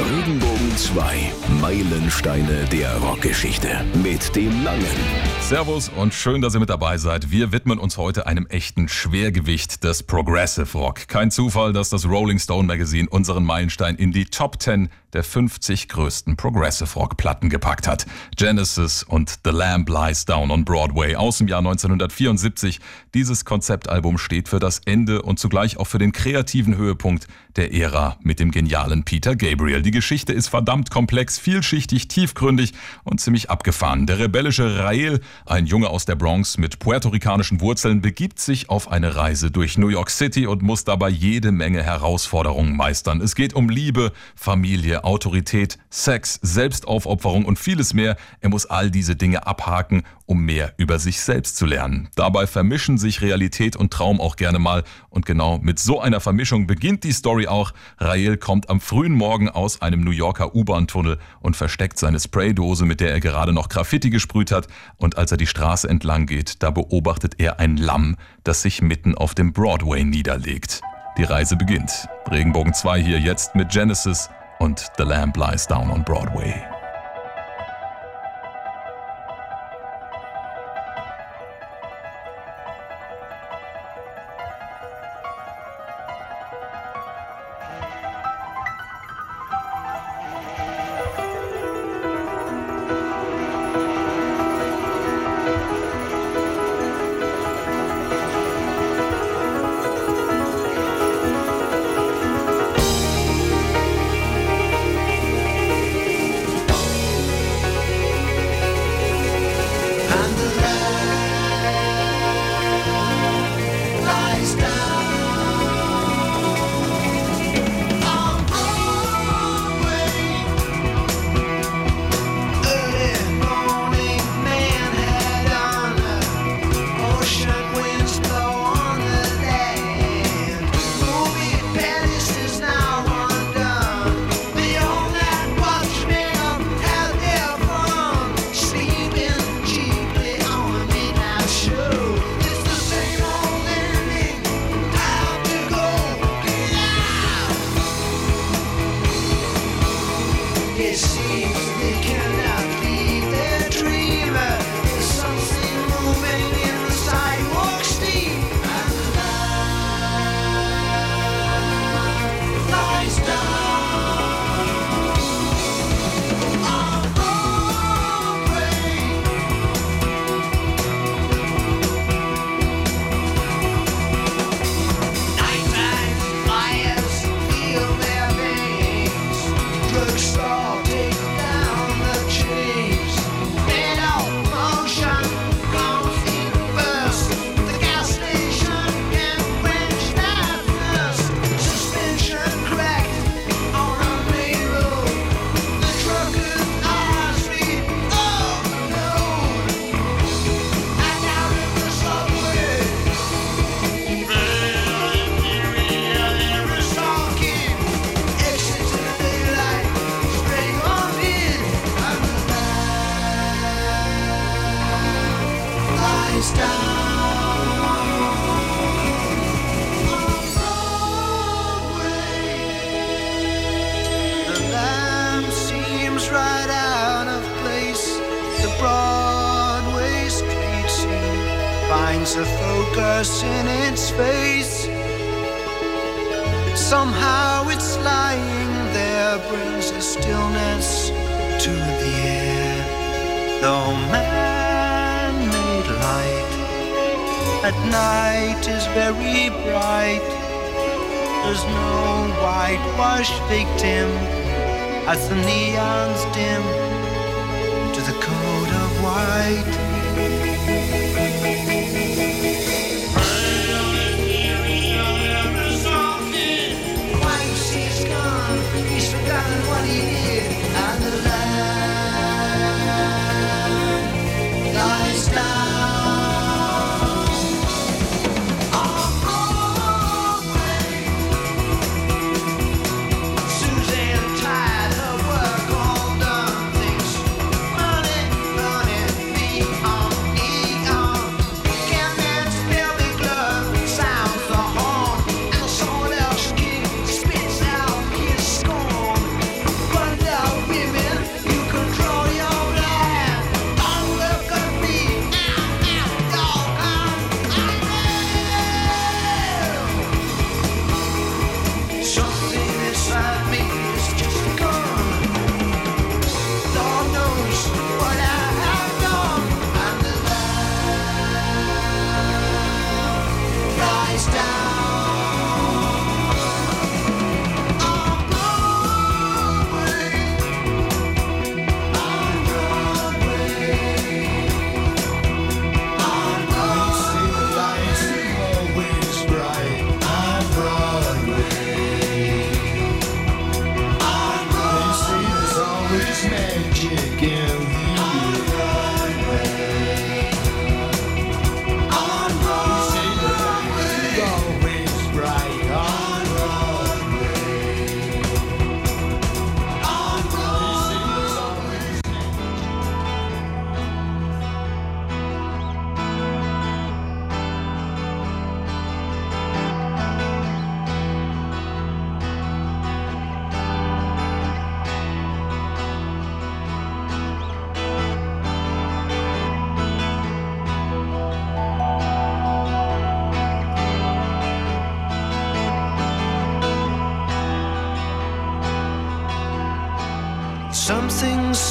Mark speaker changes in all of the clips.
Speaker 1: Regenbogen 2. Meilensteine der Rockgeschichte. Mit dem Langen.
Speaker 2: Servus und schön, dass ihr mit dabei seid. Wir widmen uns heute einem echten Schwergewicht des Progressive Rock. Kein Zufall, dass das Rolling Stone Magazine unseren Meilenstein in die Top 10 der 50 größten Progressive Rock Platten gepackt hat. Genesis und The Lamb Lies Down on Broadway aus dem Jahr 1974. Dieses Konzeptalbum steht für das Ende und zugleich auch für den kreativen Höhepunkt der Ära mit dem genialen Peter Gabriel. Die Geschichte ist verdammt komplex, vielschichtig, tiefgründig und ziemlich abgefahren. Der rebellische Rael, ein Junge aus der Bronx mit puerto-ricanischen Wurzeln, begibt sich auf eine Reise durch New York City und muss dabei jede Menge Herausforderungen meistern. Es geht um Liebe, Familie, Autorität, Sex, Selbstaufopferung und vieles mehr. Er muss all diese Dinge abhaken, um mehr über sich selbst zu lernen. Dabei vermischen sich Realität und Traum auch gerne mal und genau mit so einer Vermischung beginnt die Story auch. Rael kommt am frühen Morgen aus einem New Yorker U-Bahn-Tunnel und versteckt seine Spraydose, mit der er gerade noch Graffiti gesprüht hat. Und als er die Straße entlang geht, da beobachtet er ein Lamm, das sich mitten auf dem Broadway niederlegt. Die Reise beginnt. Regenbogen 2 hier jetzt mit Genesis und The Lamb Lies Down on Broadway.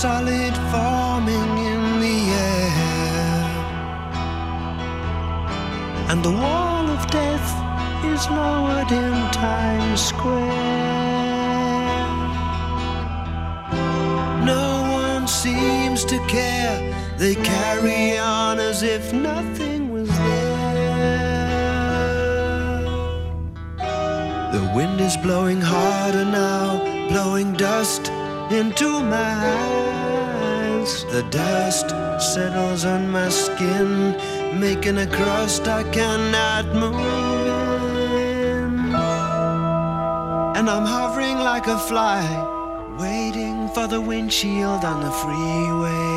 Speaker 2: Solid forming in the air. And the wall of death is lowered in Times Square. No one seems to care, they carry on as if nothing was there. The wind is blowing harder now, blowing dust into my eyes. The dust settles on my skin, making a crust I cannot move in. And I'm hovering like a fly, waiting for the windshield on the freeway.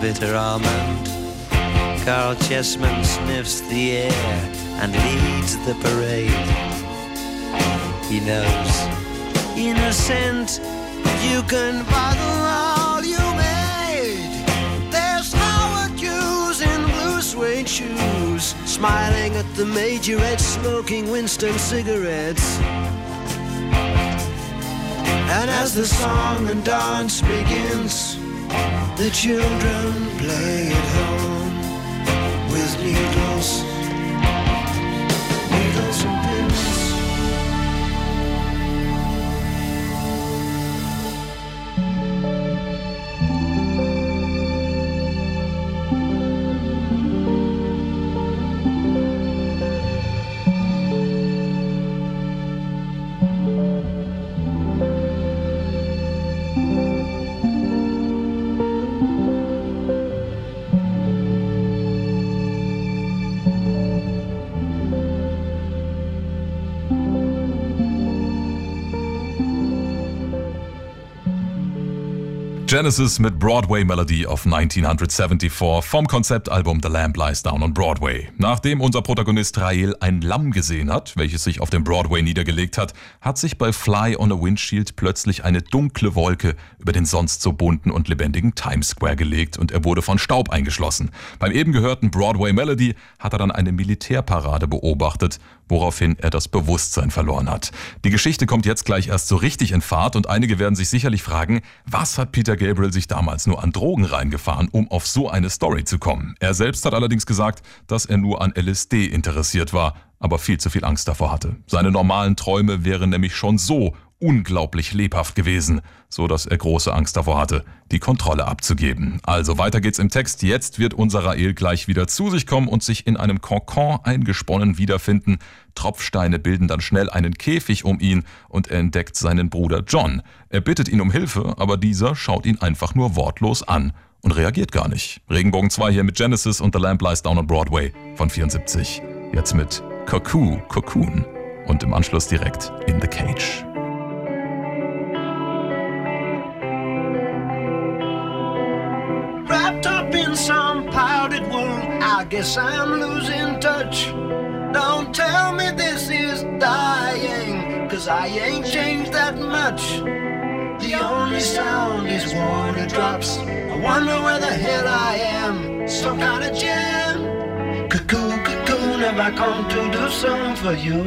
Speaker 2: Bitter almond. Carl Chessman sniffs the air and leads the parade. He knows, innocent, you can bottle all you made. There's Howard Hughes in blue suede shoes, smiling at the majorette, smoking Winston cigarettes. And as the song and dance begins, The children play at home with needles,
Speaker 3: Genesis mit Broadway Melody of 1974 vom Konzeptalbum The Lamb Lies Down on Broadway. Nachdem unser Protagonist Rael ein Lamm gesehen hat, welches sich auf dem Broadway niedergelegt hat, hat sich bei Fly on a Windshield plötzlich eine dunkle Wolke über den sonst so bunten und lebendigen Times Square gelegt und er wurde von Staub eingeschlossen. Beim eben gehörten Broadway Melody hat er dann eine Militärparade beobachtet, woraufhin er das Bewusstsein verloren hat. Die Geschichte kommt jetzt gleich erst so richtig in Fahrt und einige werden sich sicherlich fragen, was hat Peter Gabriel sich damals nur an Drogen reingefahren, um auf so eine Story zu kommen. Er selbst hat allerdings gesagt, dass er nur an LSD interessiert war, aber viel zu viel Angst davor hatte. Seine normalen Träume wären nämlich schon so unglaublich lebhaft gewesen, so dass er große Angst davor hatte, die Kontrolle abzugeben. Also weiter geht's im Text. Jetzt wird unser Rael gleich wieder zu sich kommen und sich in einem Kokon eingesponnen wiederfinden. Tropfsteine bilden dann schnell einen Käfig um ihn und er entdeckt seinen Bruder John. Er bittet ihn um Hilfe, aber dieser schaut ihn einfach nur wortlos an und reagiert gar nicht. Regenbogen 2 hier mit Genesis und The Lamp Lies Down on Broadway von 74. Jetzt mit Cuckoo, Cocoon und im Anschluss direkt In the Cage.
Speaker 2: In some powdered wool. I guess I'm losing touch. Don't tell me this is dying, cause I ain't changed that much. The only sound is water drops. I wonder where the hell I am. Some kind of jam. Cuckoo, cocoon, have I come to do something for you?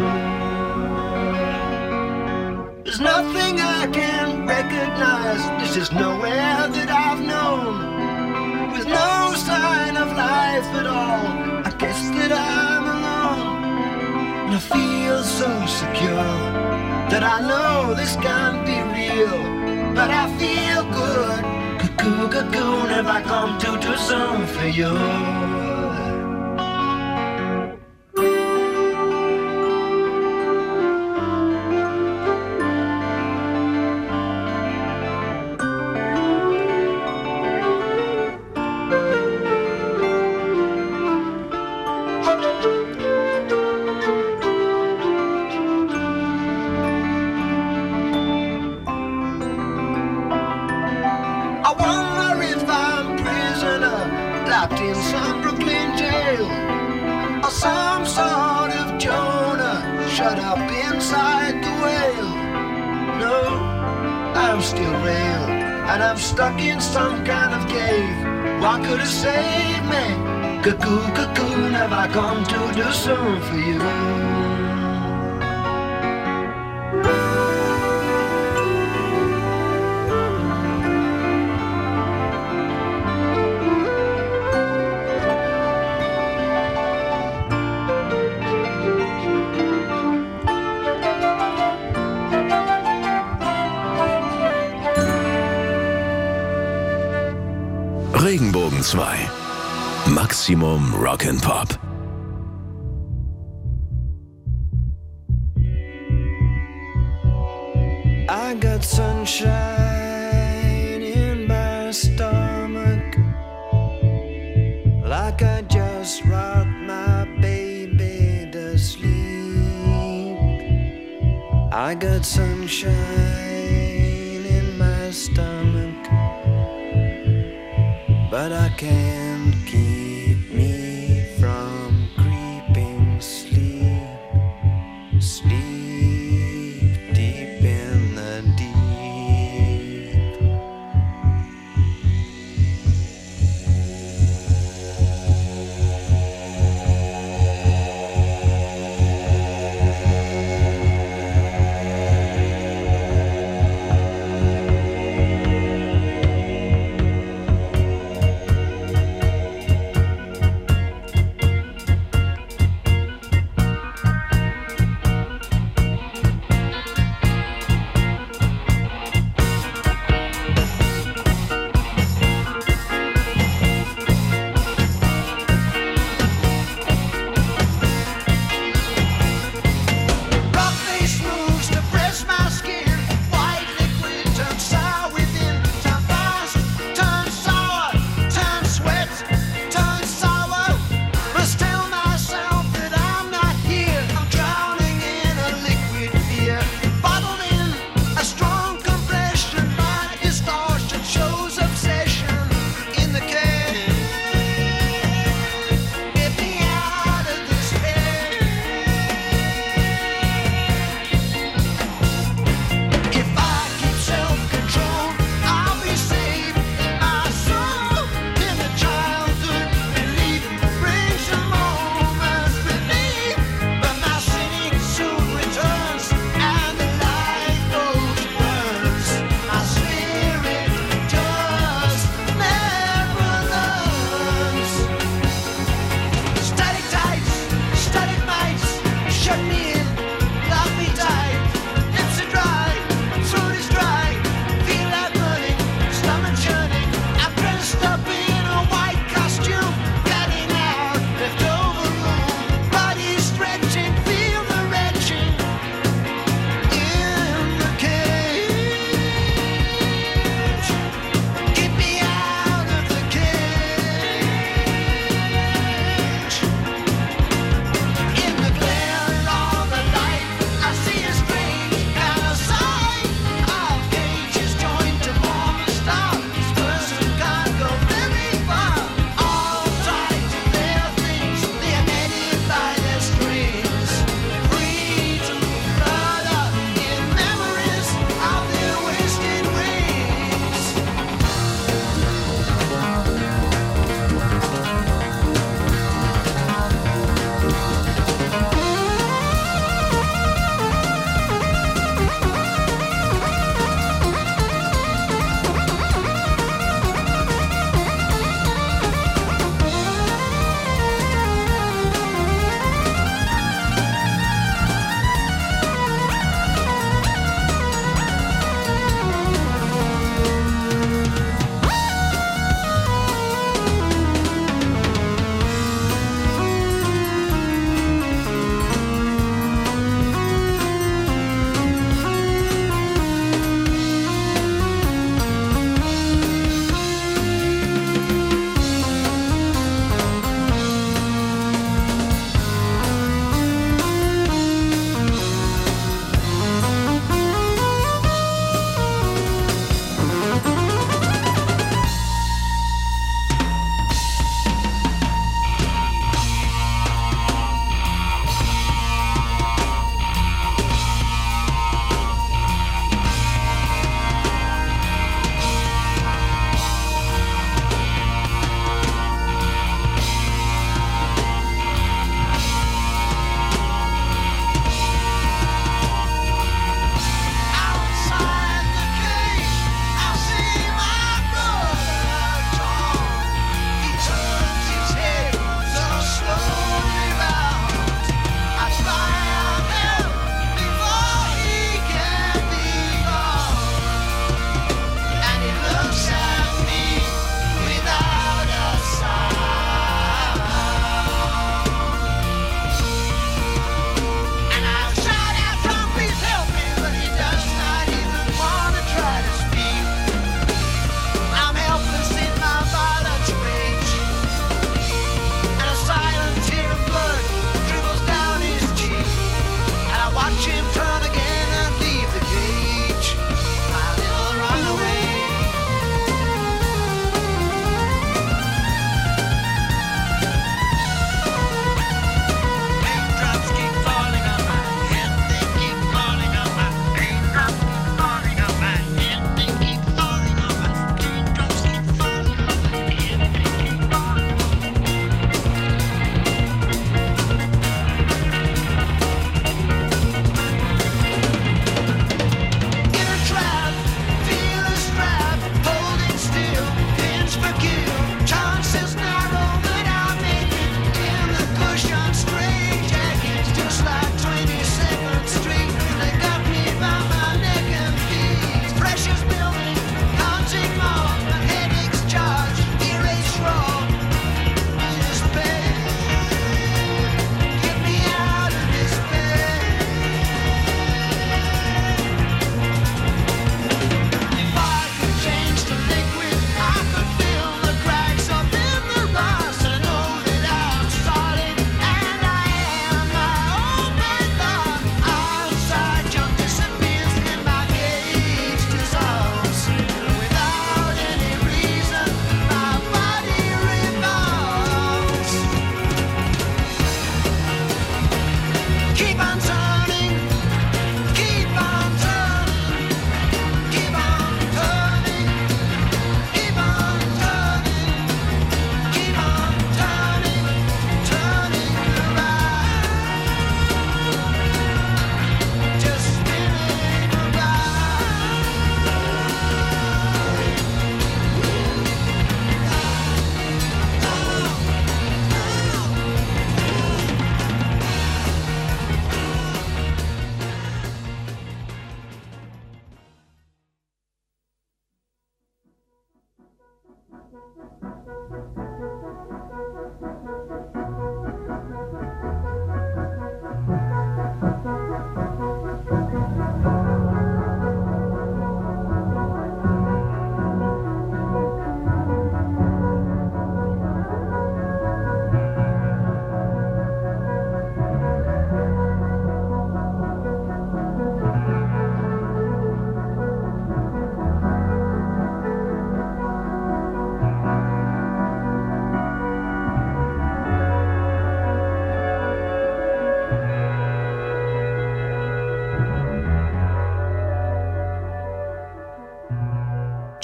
Speaker 2: There's nothing I can recognize. This is nowhere that I've known with no sign of life at all. I guess that I'm alone, and I feel so secure that I know this can't be real, but I feel good. Cuckoo, have I come to do something for you? Something for you?
Speaker 4: Regenbogen 2. Maximum Rock'n'Pop.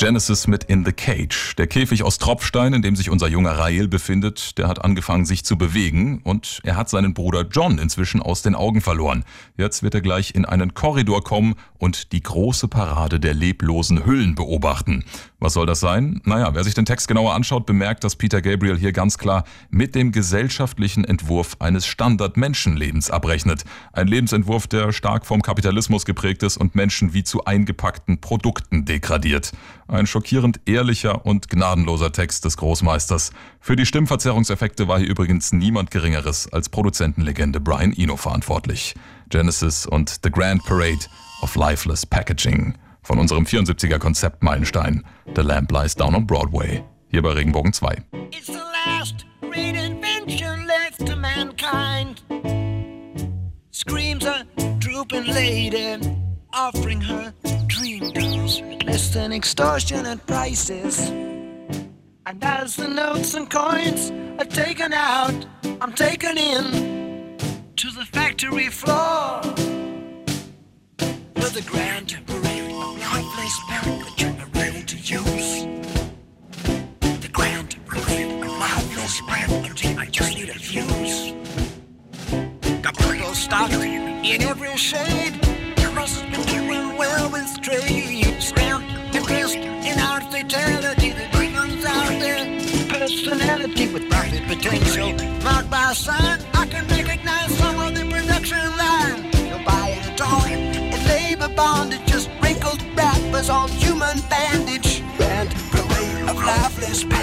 Speaker 3: Genesis mit In the Cage. Der Käfig aus Tropfstein, in dem sich unser junger Rael befindet, der hat angefangen sich zu bewegen und er hat seinen Bruder John inzwischen aus den Augen verloren. Jetzt wird er gleich in einen Korridor kommen und die große Parade der leblosen Hüllen beobachten. Was soll das sein? Naja, wer sich den Text genauer anschaut, bemerkt, dass Peter Gabriel hier ganz klar mit dem gesellschaftlichen Entwurf eines Standard-Menschenlebens abrechnet. Ein Lebensentwurf, der stark vom Kapitalismus geprägt ist und Menschen wie zu eingepackten Produkten degradiert. Ein schockierend ehrlicher und gnadenloser Text des Großmeisters. Für die Stimmverzerrungseffekte war hier übrigens niemand Geringeres als Produzentenlegende Brian Eno verantwortlich. Genesis und The Grand Parade of Lifeless Packaging von unserem 74er Konzept Meilenstein. The Lamp Lies Down on Broadway. Hier bei Regenbogen 2. It's the last great invention left to mankind. Screams a drooping lady offering her dream dolls less than extortionate prices. And as the notes and coins are taken out, I'm taken in to the factory floor. For the grand parade of lifeless packaging are ready to use. The grand parade of lifeless packaging, I just need a fuse. The bundle stock in every shade doing well with trade. Stamped and dressed in our fatality. The demons out there. Personality with profit potential. Marked by a sign, I can recognize some of the production line. You'll buy it all. And labor bondage, just wrinkled wrappers on human bandage. Grand parade of lifeless packaging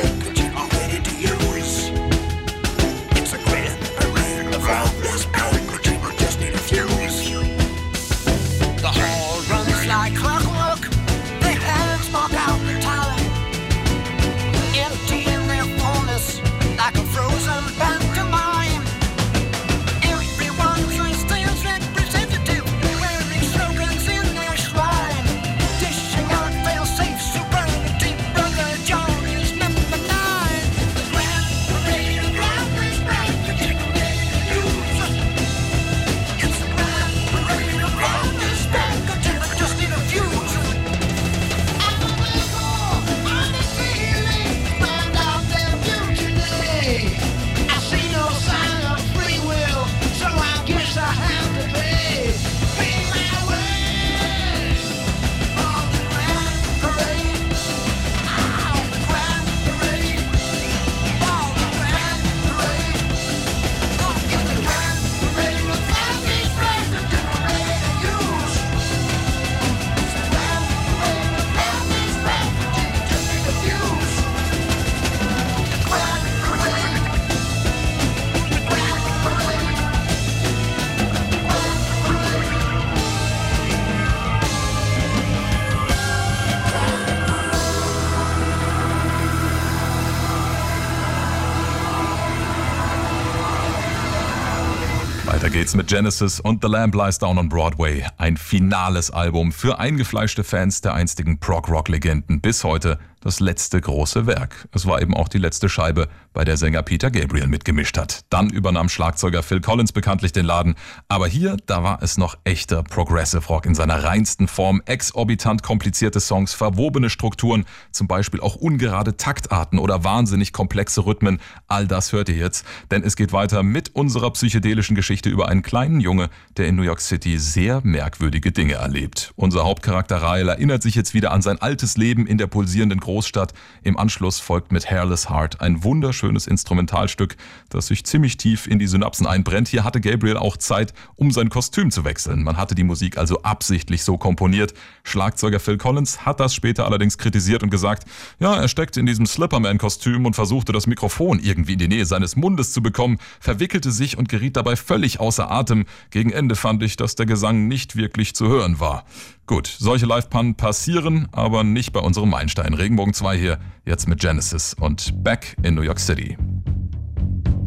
Speaker 3: Weiter geht's mit Genesis und The Lamb Lies Down on Broadway. Ein finales Album für eingefleischte Fans der einstigen Prog-Rock-Legenden. Bis heute das letzte große Werk. Es war eben auch die letzte Scheibe, bei der Sänger Peter Gabriel mitgemischt hat. Dann übernahm Schlagzeuger Phil Collins bekanntlich den Laden. Aber hier, da war es noch echter Progressive Rock in seiner reinsten Form. Exorbitant komplizierte Songs, verwobene Strukturen, zum Beispiel auch ungerade Taktarten oder wahnsinnig komplexe Rhythmen. All das hört ihr jetzt, denn es geht weiter mit unserer psychedelischen Geschichte über einen kleinen Junge, der in New York City sehr merkwürdige Dinge erlebt. Unser Hauptcharakter Rael erinnert sich jetzt wieder an sein altes Leben in der pulsierenden Großstadt. Im Anschluss folgt mit Hairless Heart ein wunderschönes Instrumentalstück, das sich ziemlich tief in die Synapsen einbrennt. Hier hatte Gabriel auch Zeit, um sein Kostüm zu wechseln. Man hatte die Musik also absichtlich so komponiert. Schlagzeuger Phil Collins hat das später allerdings kritisiert und gesagt, ja, er steckte in diesem Slipperman-Kostüm und versuchte das Mikrofon irgendwie in die Nähe seines Mundes zu bekommen, verwickelte sich und geriet dabei völlig außer Atem. Gegen Ende fand ich, dass der Gesang nicht wirklich zu hören war. Gut, solche Live-Pannen passieren, aber nicht bei unserem Meilenstein. Regenbogen 2 hier, jetzt mit Genesis und Back in New York City.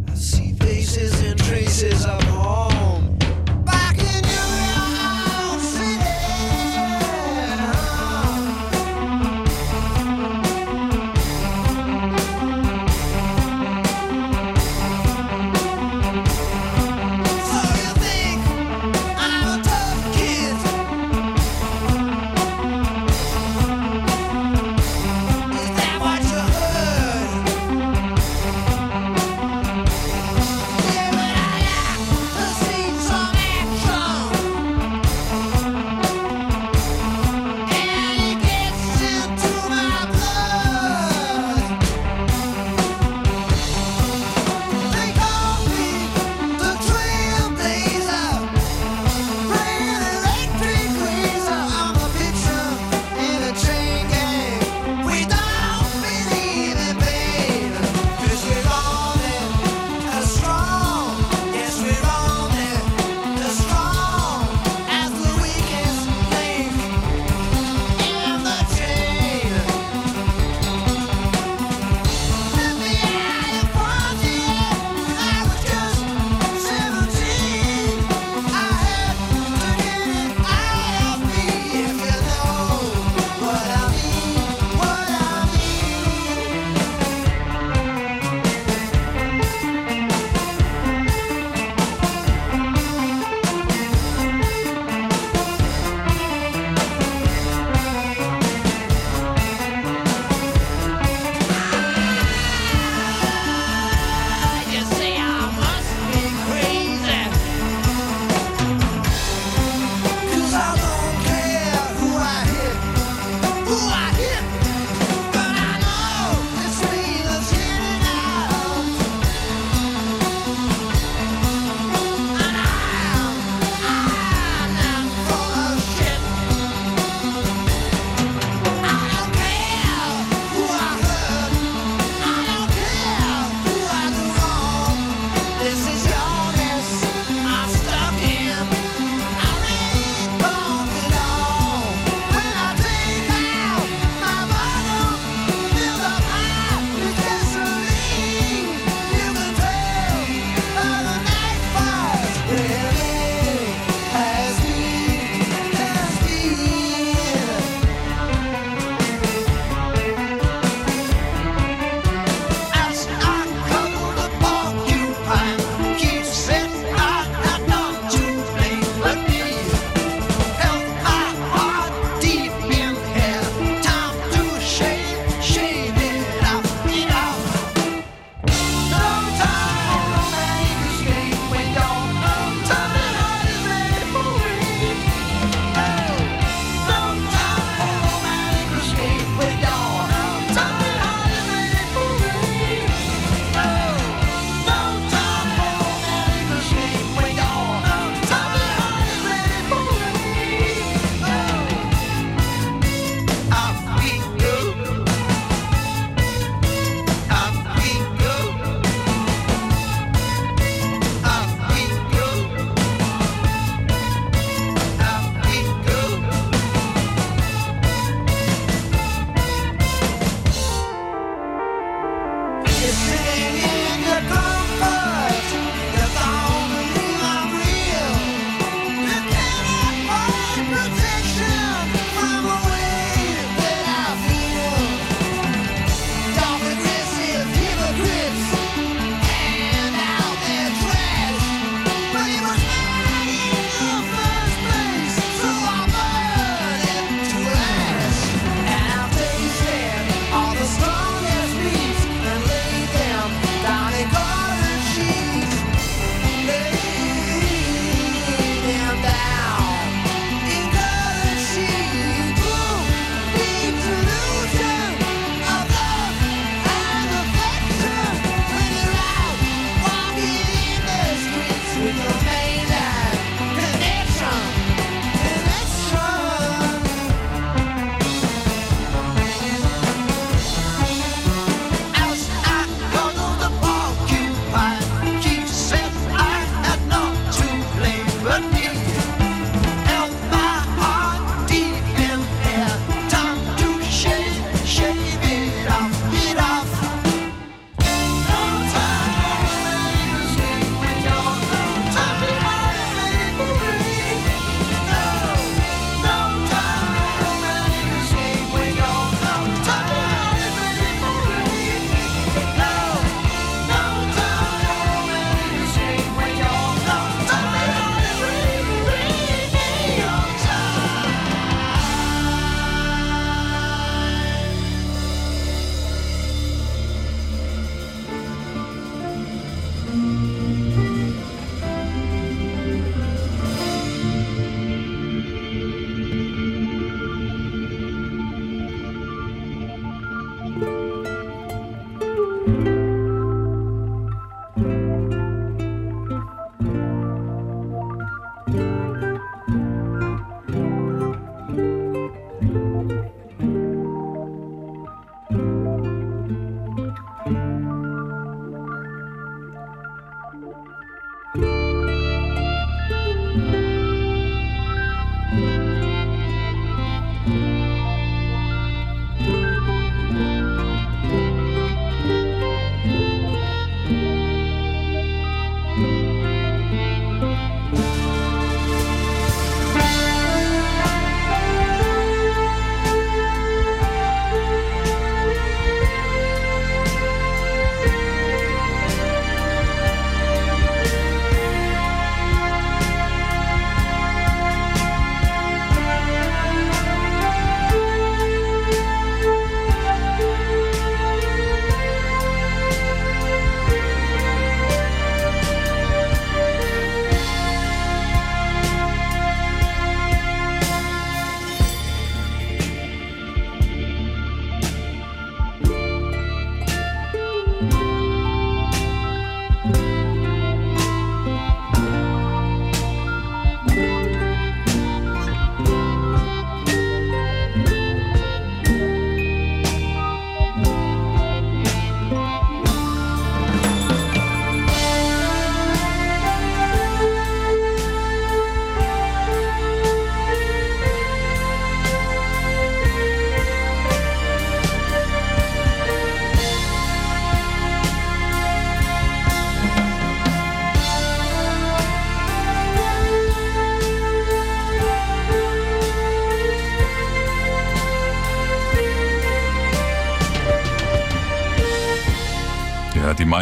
Speaker 2: I see faces and traces of home.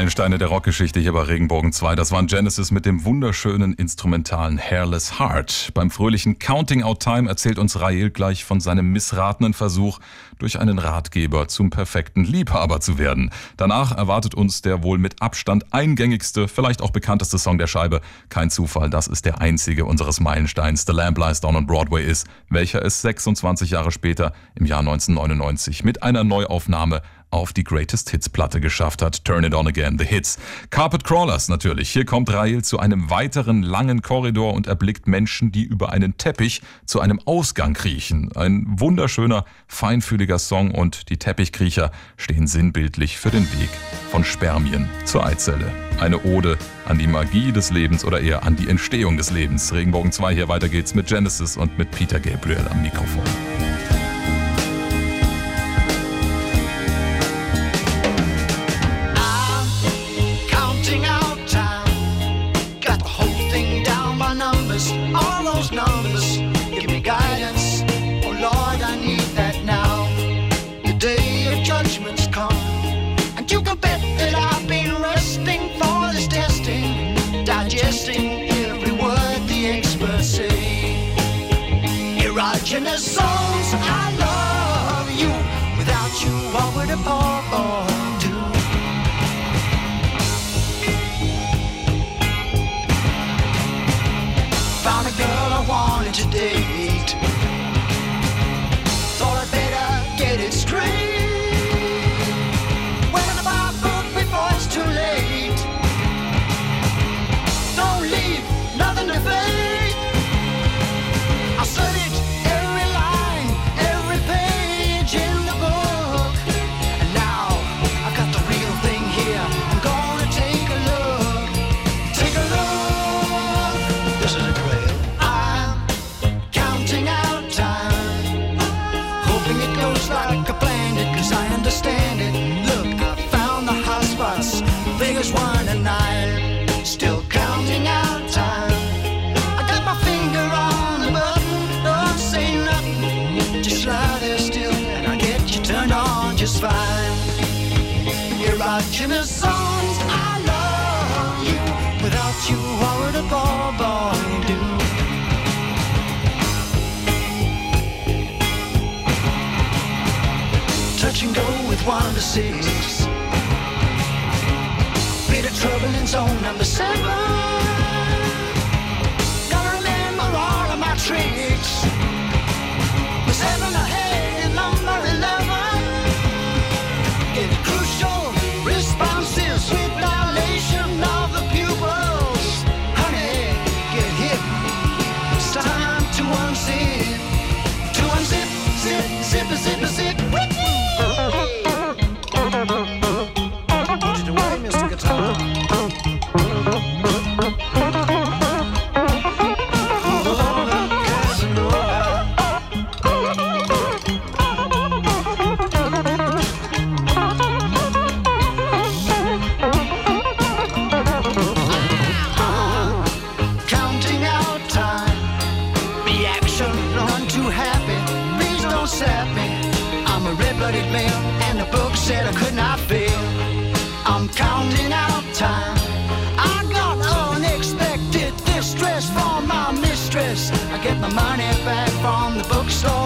Speaker 2: Meilensteine der Rockgeschichte hier bei Regenbogen 2, das waren Genesis mit dem wunderschönen instrumentalen Hairless Heart. Beim fröhlichen Counting Out Time erzählt uns Rael gleich von seinem missratenen Versuch, durch einen Ratgeber zum perfekten Liebhaber zu werden. Danach erwartet uns der wohl mit Abstand eingängigste, vielleicht auch bekannteste Song der Scheibe. Kein Zufall, dass es der einzige unseres Meilensteins The Lamb Lies Down on Broadway ist, welcher es 26 Jahre später im Jahr 1999 mit einer Neuaufnahme auf die Greatest Hits Platte geschafft hat. Turn It On Again, The Hits. Carpet Crawlers natürlich. Hier kommt Rail zu einem weiteren langen Korridor und erblickt Menschen, die über einen Teppich zu einem Ausgang kriechen. Ein wunderschöner, feinfühliger Song und die Teppichkriecher stehen sinnbildlich für den Weg von Spermien zur Eizelle. Eine Ode an die Magie des Lebens oder eher an die Entstehung des Lebens. Regenbogen 2 hier weiter geht's mit Genesis und mit Peter Gabriel am Mikrofon.
Speaker 5: for my mistress. I get my money back from the
Speaker 1: bookstore.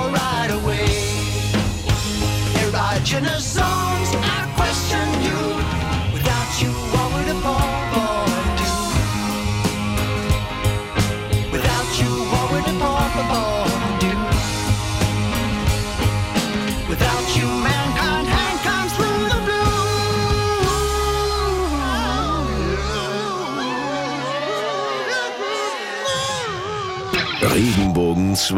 Speaker 1: 2.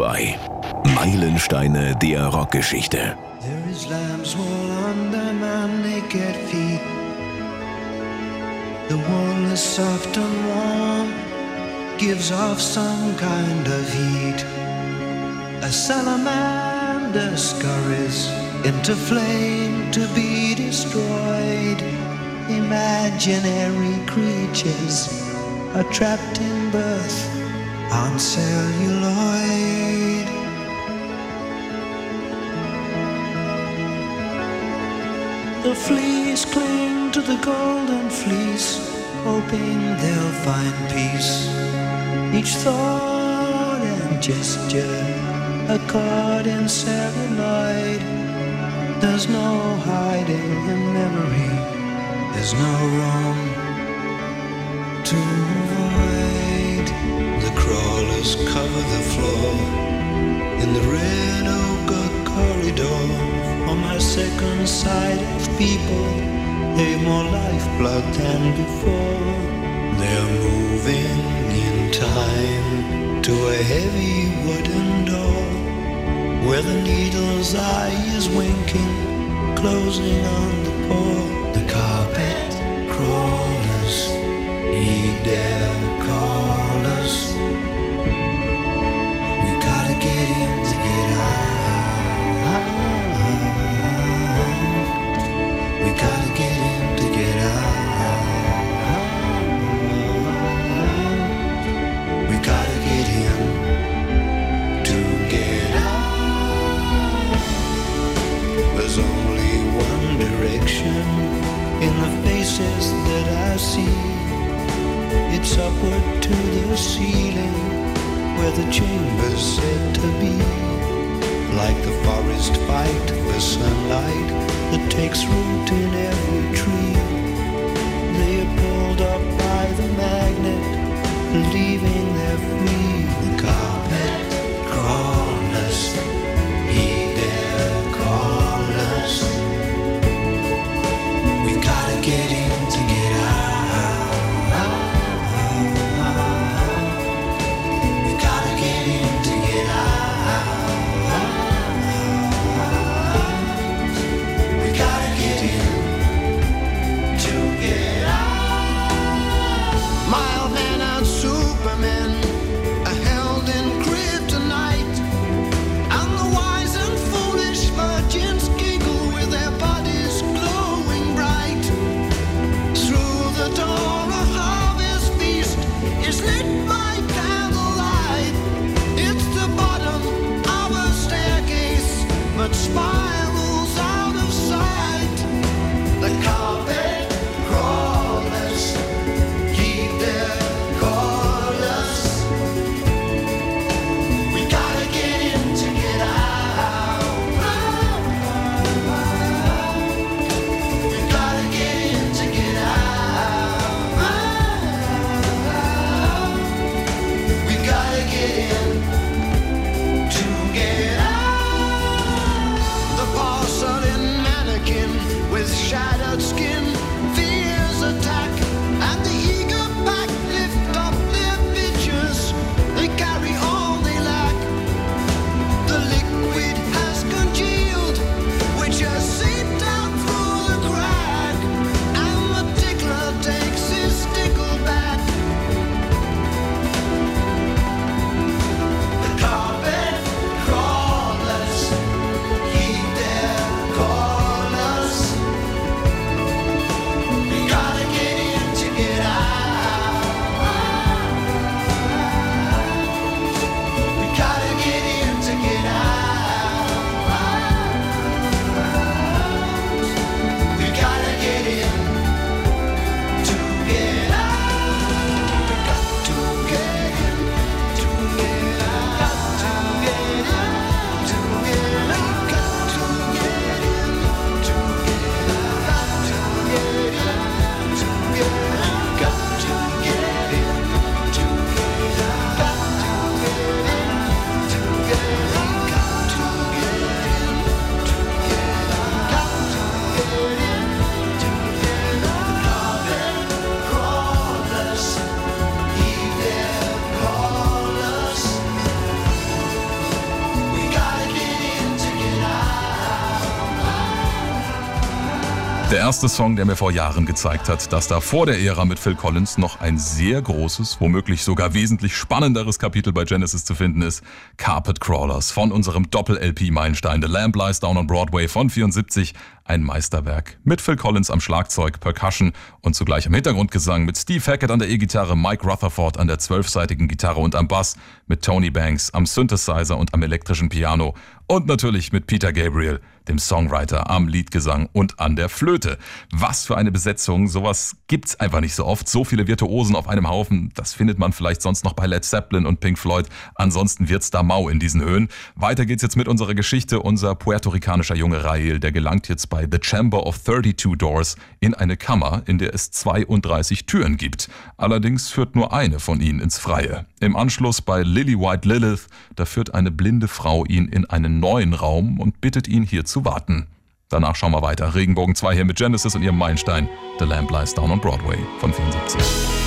Speaker 1: Meilensteine der Rockgeschichte.
Speaker 5: The wall is soft and warm, gives off some kind of heat. A salamander scurries into flame to be destroyed. Imaginary creatures are trapped in birth. On celluloid.
Speaker 2: The fleas cling to the golden fleece, hoping they'll find peace. Each thought and gesture, a card in celluloid. There's no hiding in memory, there's no room to avoid. Cover the floor in the red oak corridor. On my second sight of people, they've more lifeblood than before. They're moving in time to a heavy wooden door where the needle's eye is winking, closing on the poor. The carpet crawlers he their faces that I see. It's upward to the ceiling where the chamber's said to be. Like the forest fight for sunlight that takes root in every tree.
Speaker 3: Erste Song, der mir vor Jahren gezeigt hat, dass da vor der Ära mit Phil Collins noch ein sehr großes, womöglich sogar wesentlich spannenderes Kapitel bei Genesis zu finden ist, Carpet Crawlers von unserem Doppel-LP Meilenstein. The Lamb Lies Down on Broadway von 74,
Speaker 2: ein Meisterwerk. Mit Phil Collins am Schlagzeug, Percussion und zugleich am Hintergrundgesang, mit Steve Hackett an der E-Gitarre, Mike Rutherford an der zwölfseitigen Gitarre und am Bass, mit Tony Banks am Synthesizer und am elektrischen Piano und natürlich mit Peter Gabriel dem Songwriter, am Liedgesang und an der Flöte. Was für eine Besetzung, sowas gibt's einfach nicht so oft. So viele Virtuosen auf einem Haufen, das findet man vielleicht sonst noch bei Led Zeppelin und Pink Floyd. Ansonsten wird's da mau in diesen Höhen. Weiter geht's jetzt mit unserer Geschichte. Unser puerto-ricanischer Junge Rael, der gelangt jetzt bei The Chamber of 32 Doors in eine Kammer, in der es 32 Türen gibt. Allerdings führt nur eine von ihnen ins Freie. Im Anschluss bei Lily White Lilith, da führt eine blinde Frau ihn in einen neuen Raum und bittet ihn hier zu warten. Danach schauen wir weiter. Regenbogen 2 hier mit Genesis und ihrem Meilenstein The Lamp Lies Down on Broadway von 74.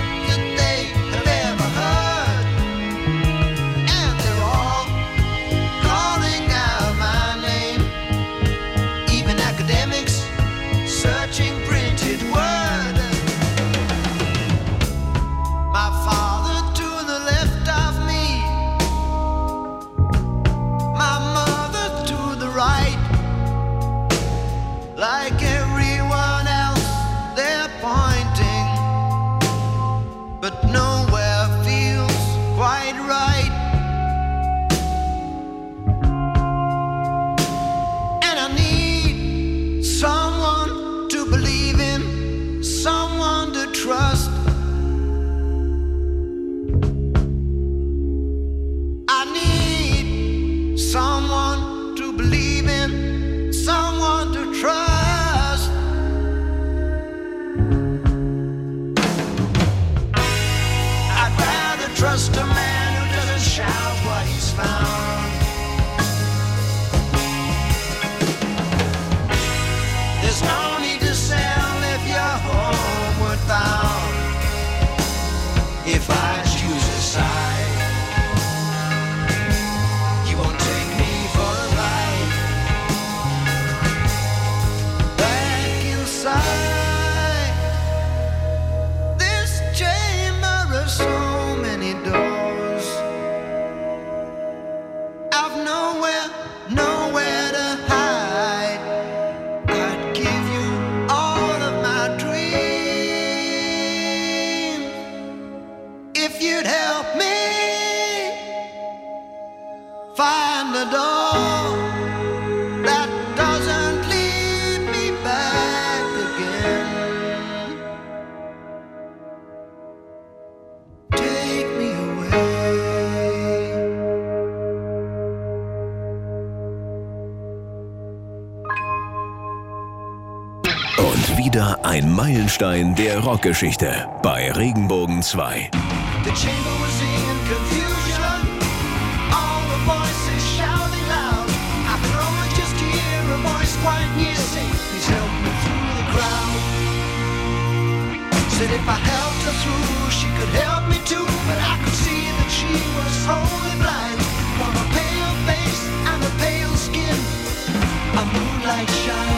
Speaker 2: Meilenstein der Rockgeschichte bei Regenbogen 2. Said if I helped her through, she could help me too. But I could see that she was wholly blind. From a pale face and a pale skin, a moonlight shines,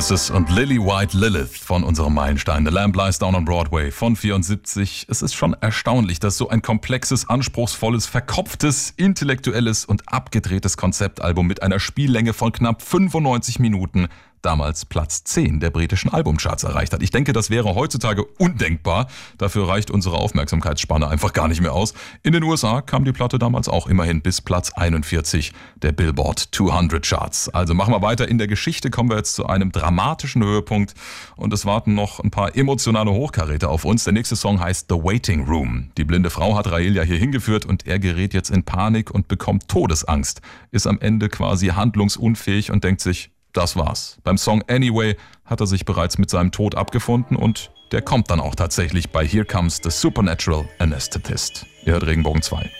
Speaker 3: Genesis und Lily White Lilith von unserem Meilenstein The Lamb Lies Down on Broadway von 74. Es ist schon erstaunlich, dass so ein komplexes, anspruchsvolles, verkopftes, intellektuelles und abgedrehtes Konzeptalbum mit einer Spiellänge von knapp 95 Minuten damals Platz 10 der britischen Albumcharts erreicht hat. Ich denke, das wäre heutzutage undenkbar. Dafür reicht unsere Aufmerksamkeitsspanne einfach gar nicht mehr aus. In den USA kam die Platte damals auch immerhin bis Platz 41 der Billboard 200 Charts. Also machen wir weiter in der Geschichte, kommen wir jetzt zu einem dramatischen Höhepunkt und es warten noch ein paar emotionale Hochkaräte auf uns. Der nächste Song heißt The Waiting Room. Die blinde Frau hat Rael ja hier hingeführt und er gerät jetzt in Panik und bekommt Todesangst, ist am Ende quasi handlungsunfähig und denkt sich, das war's. Beim Song Anyway hat er sich bereits mit seinem Tod abgefunden und der kommt dann auch tatsächlich bei Here Comes the Supernatural Anesthetist. Ihr hört Regenbogen 2.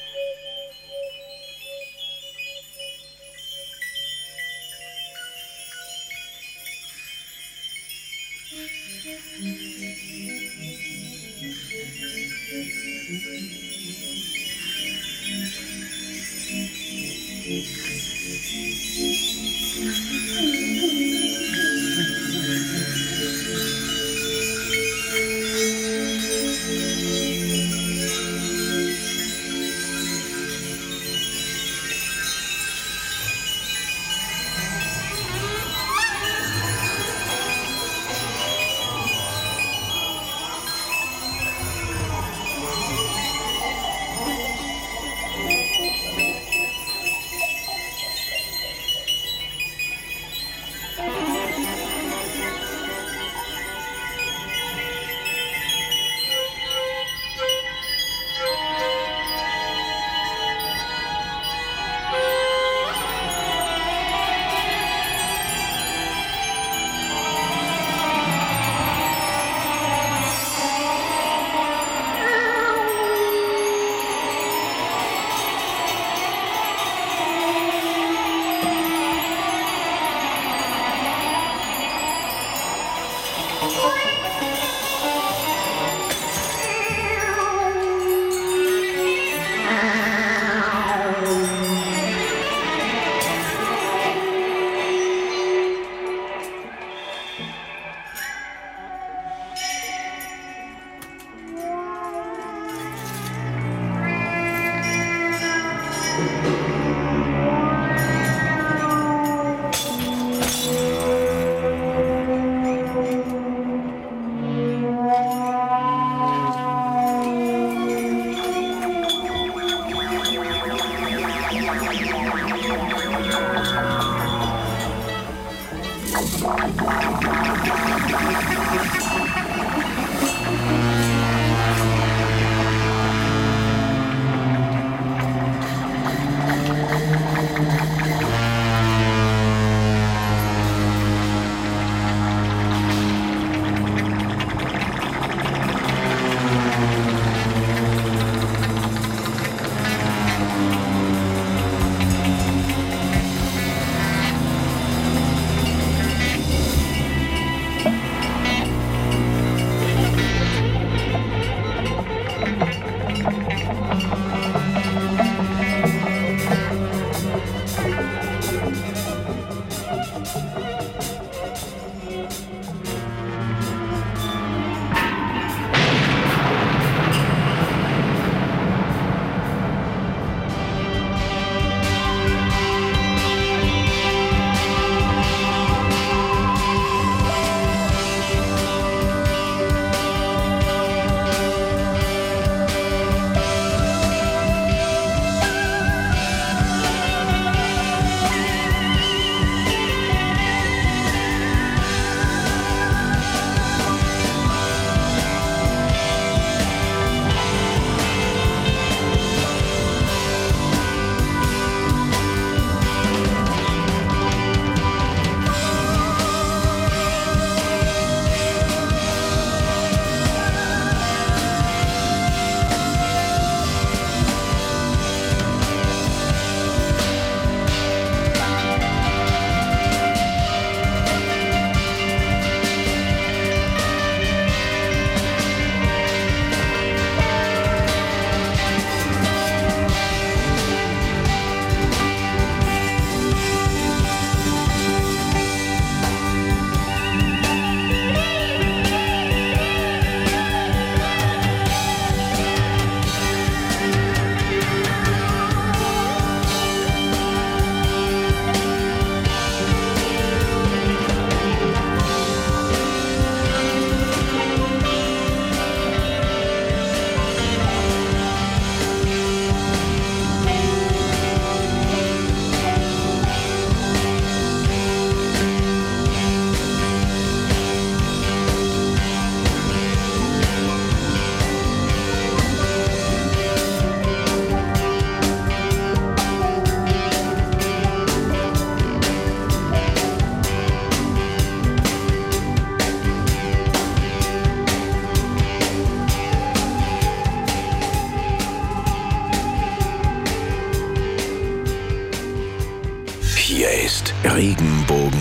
Speaker 1: Thank you.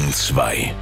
Speaker 2: Regenbogen 2.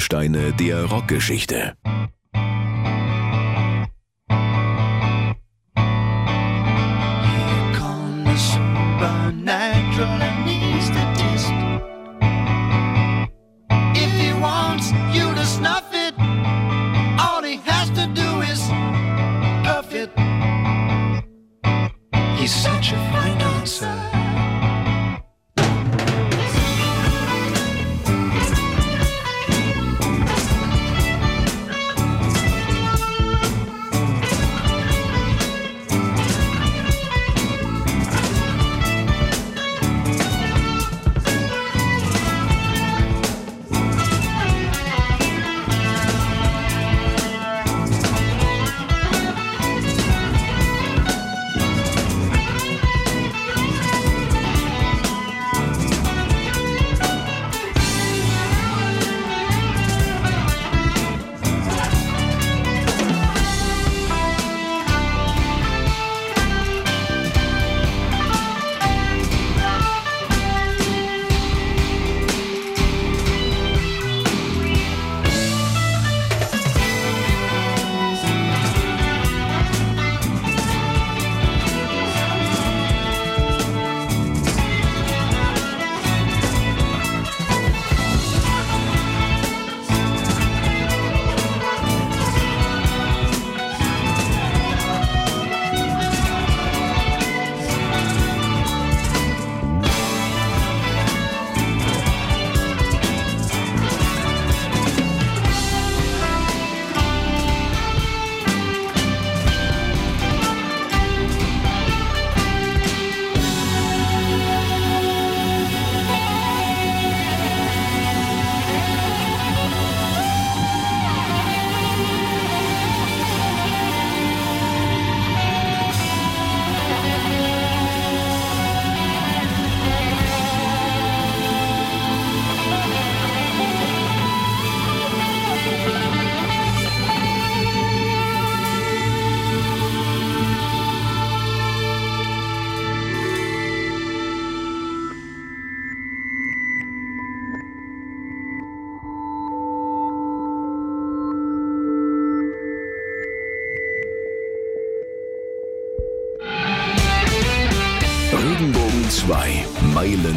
Speaker 2: Meilensteine der Rockgeschichte.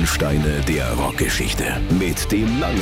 Speaker 1: Meilensteine der Rockgeschichte. Mit dem Langen.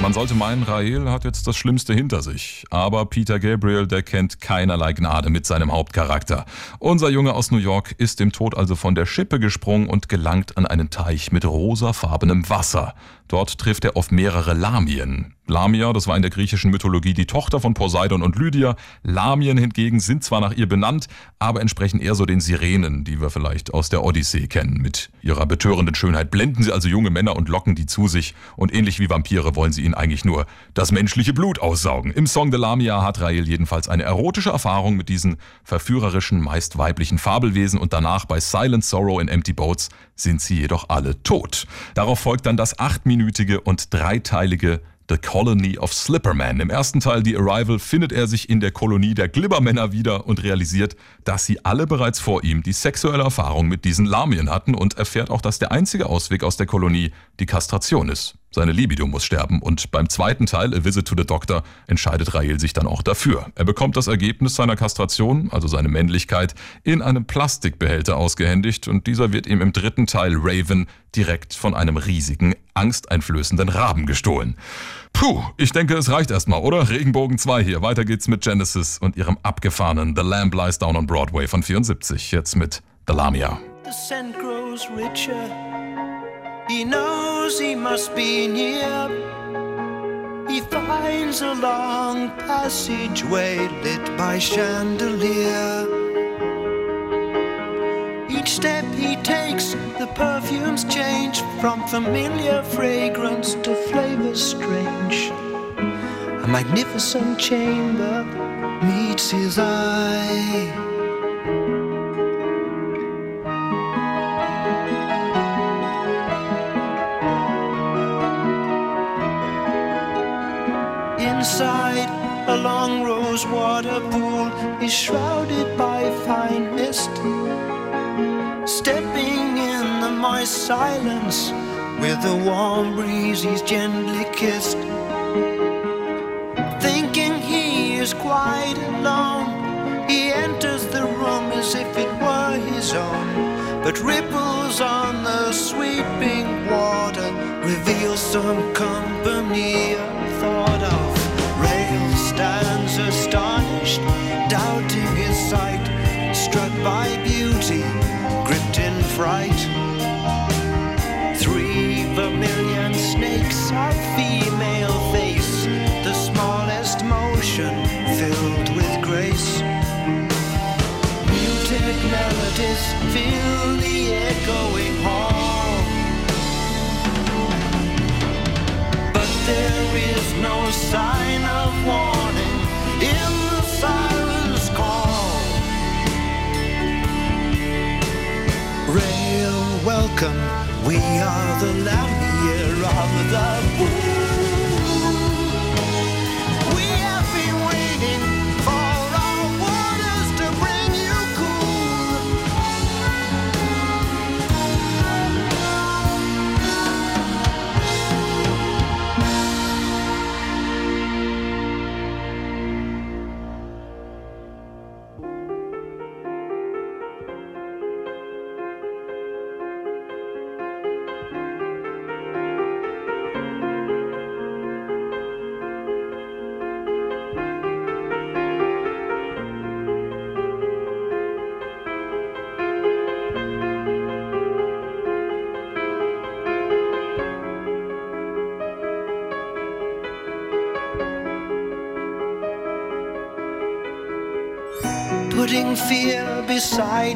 Speaker 3: Man sollte meinen, Rael hat jetzt das Schlimmste hinter sich. Aber Peter Gabriel, der kennt keinerlei Gnade mit seinem Hauptcharakter. Unser Junge aus New York ist dem Tod also von der Schippe gesprungen und gelangt an einen Teich mit rosafarbenem Wasser. Dort trifft er auf mehrere Lamien. Lamia, das war in der griechischen Mythologie die Tochter von Poseidon und Lydia. Lamien hingegen sind zwar nach ihr benannt, aber entsprechen eher so den Sirenen, die wir vielleicht aus der Odyssee kennen. Mit ihrer betörenden Schönheit blenden sie also junge Männer und locken die zu sich. Und ähnlich wie Vampire wollen sie ihnen eigentlich nur das menschliche Blut aussaugen. Im Song The Lamia hat Rael jedenfalls eine erotische Erfahrung mit diesen verführerischen, meist weiblichen Fabelwesen und danach bei Silent Sorrow in Empty Boats sind sie jedoch alle tot. Darauf folgt dann das achtminütige und dreiteilige The Colony of Slipperman. Im ersten Teil The Arrival findet er sich in der Kolonie der Glibbermänner wieder und realisiert, dass sie alle bereits vor ihm die sexuelle Erfahrung mit diesen Lamien hatten und erfährt auch, dass der einzige Ausweg aus der Kolonie die Kastration ist. Seine Libido muss sterben und beim zweiten Teil, A Visit to the Doctor, entscheidet Rael sich dann auch dafür. Er bekommt das Ergebnis seiner Kastration, also seine Männlichkeit, in einem Plastikbehälter ausgehändigt und dieser wird ihm im dritten Teil Raven direkt von einem riesigen, angsteinflößenden Raben gestohlen. Puh, ich denke, es reicht erstmal, oder? Regenbogen 2 hier. Weiter geht's mit Genesis und ihrem abgefahrenen The Lamb Lies Down on Broadway von 74. Jetzt mit The Lamia.
Speaker 2: The scent grows richer. He knows he must be near. He finds a long passageway lit by chandelier. Each step he takes, the perfumes change from familiar fragrance to flavors strange. A magnificent chamber meets his eye. Long rose water pool is shrouded by fine mist. Stepping in the moist silence with the warm breeze he's gently kissed. Thinking he is quite alone, he enters the room as if it were his own. But ripples on the sweeping water reveal some company stands astonished, doubting his sight, struck by beauty, gripped in fright. Three vermilion snakes of female face, the smallest motion filled with grace. Muted melodies fill the echoing hall. But there is no sign of welcome, we are the Lamia of the pool.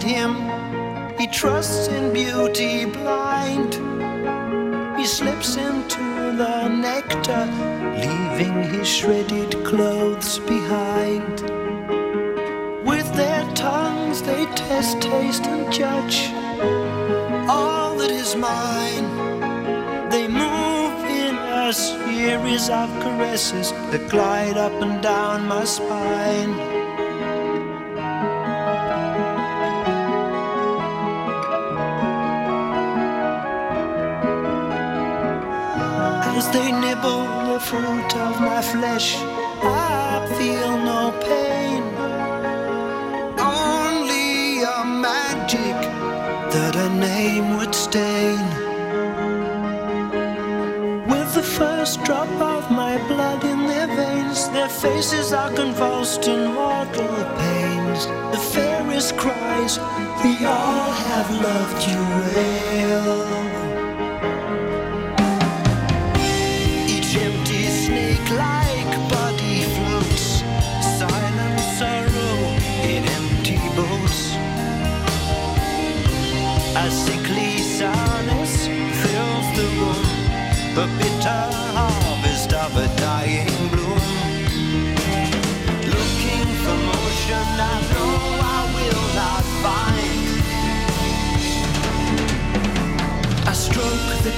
Speaker 2: Him, he trusts in beauty blind. He slips into the nectar, leaving his shredded clothes behind. With their tongues they test, taste, and judge all that is mine. They move in a series of caresses that glide up and down my spine. The fruit of my flesh, I feel no pain. Only a magic that I name would stain. With the first drop of my blood in their veins, their faces are convulsed in mortal pains. The fairest cries, We all have loved you well.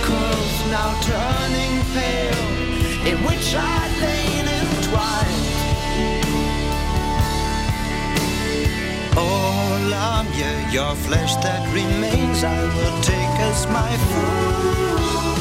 Speaker 2: Curls now turning pale, in which I lain entwined. Of you, your flesh that remains, I will take as my food.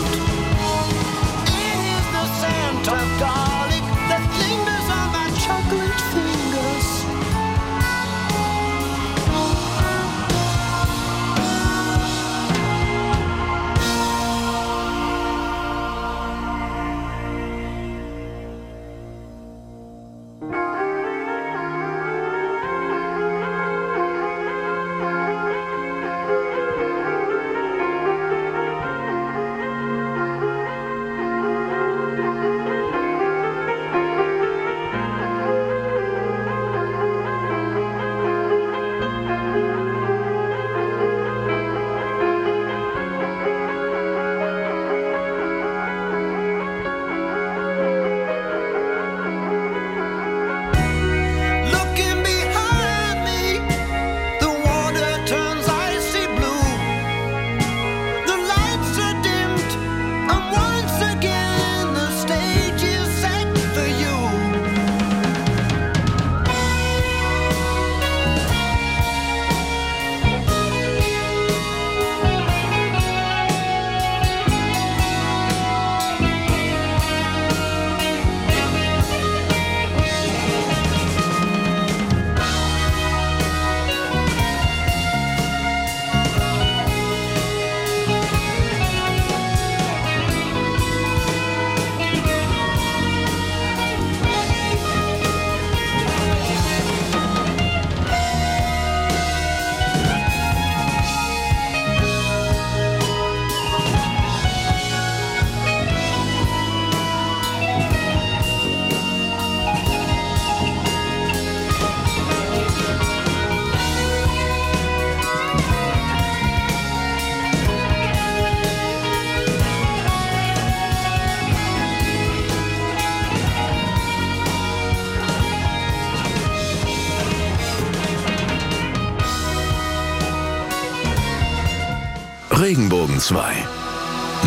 Speaker 1: Regenbogen 2.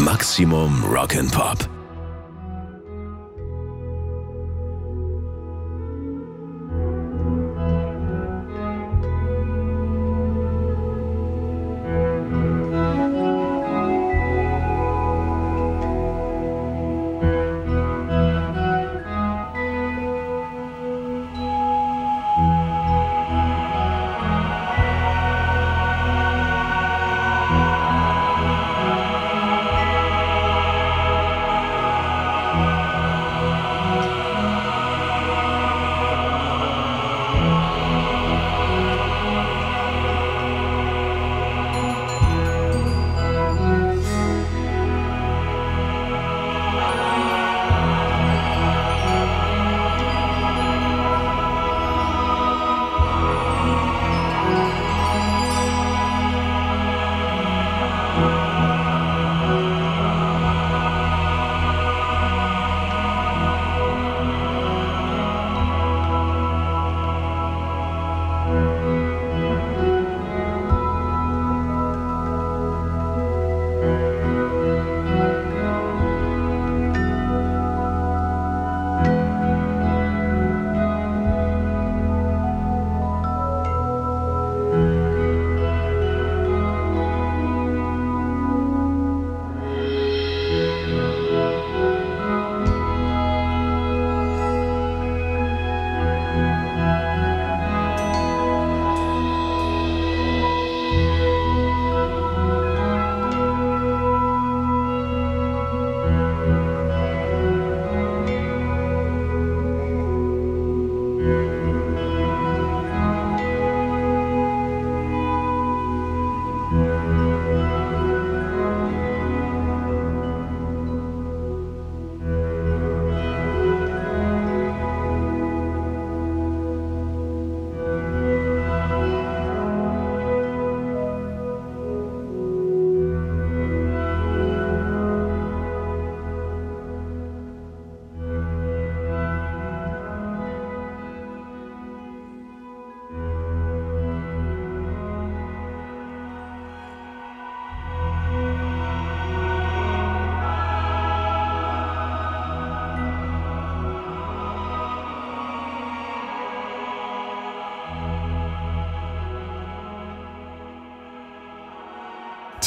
Speaker 1: Maximum Rock'n'Pop.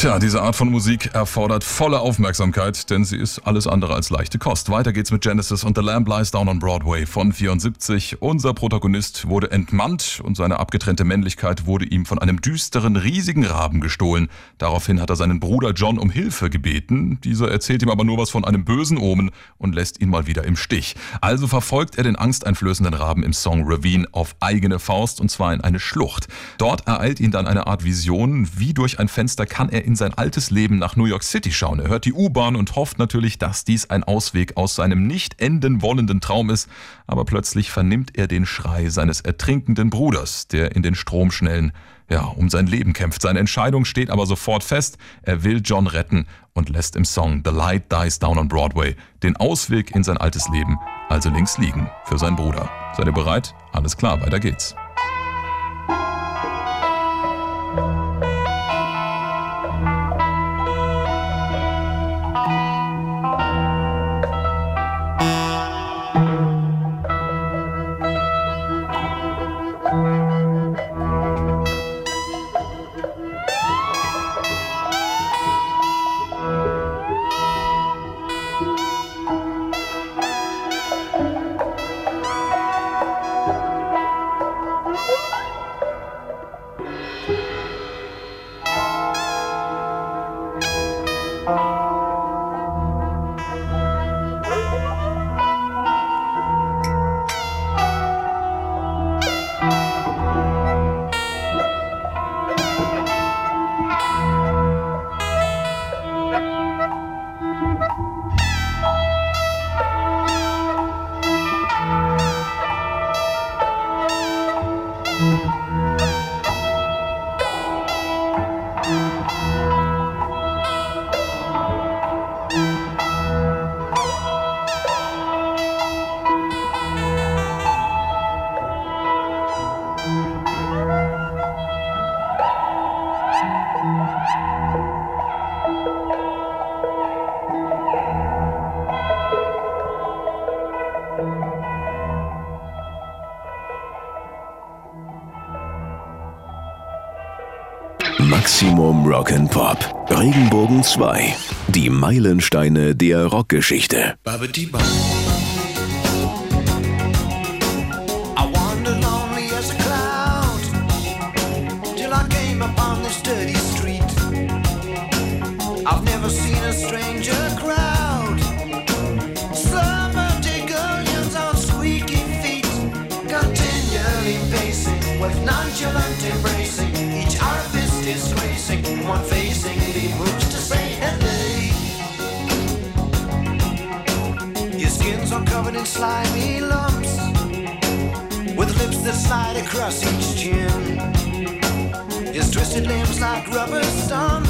Speaker 3: Tja, diese Art von Musik erfordert volle Aufmerksamkeit, denn sie ist alles andere als leichte Kost. Weiter geht's mit Genesis und The Lamb Lies Down on Broadway von 74. Unser Protagonist wurde entmannt und seine abgetrennte Männlichkeit wurde ihm von einem düsteren, riesigen Raben gestohlen. Daraufhin hat er seinen Bruder John um Hilfe gebeten. Dieser erzählt ihm aber nur was von einem bösen Omen und lässt ihn mal wieder im Stich. Also verfolgt er den angsteinflößenden Raben im Song Ravine auf eigene Faust und zwar in eine Schlucht. Dort ereilt ihn dann eine Art Vision, wie durch ein Fenster kann er in in sein altes Leben nach New York City schauen. Er hört die U-Bahn und hofft natürlich, dass dies ein Ausweg aus seinem nicht enden wollenden Traum ist. Aber plötzlich vernimmt er den Schrei seines ertrinkenden Bruders, der in den Stromschnellen ja, um sein Leben kämpft. Seine Entscheidung steht aber sofort fest. Er will John retten und lässt im Song The Light Dies Down on Broadway den Ausweg in sein altes Leben also links liegen für seinen Bruder. Seid ihr bereit? Alles klar, weiter geht's.
Speaker 1: 2. Die Meilensteine der Rockgeschichte.
Speaker 2: Like rubber stumps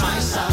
Speaker 2: myself.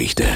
Speaker 2: Der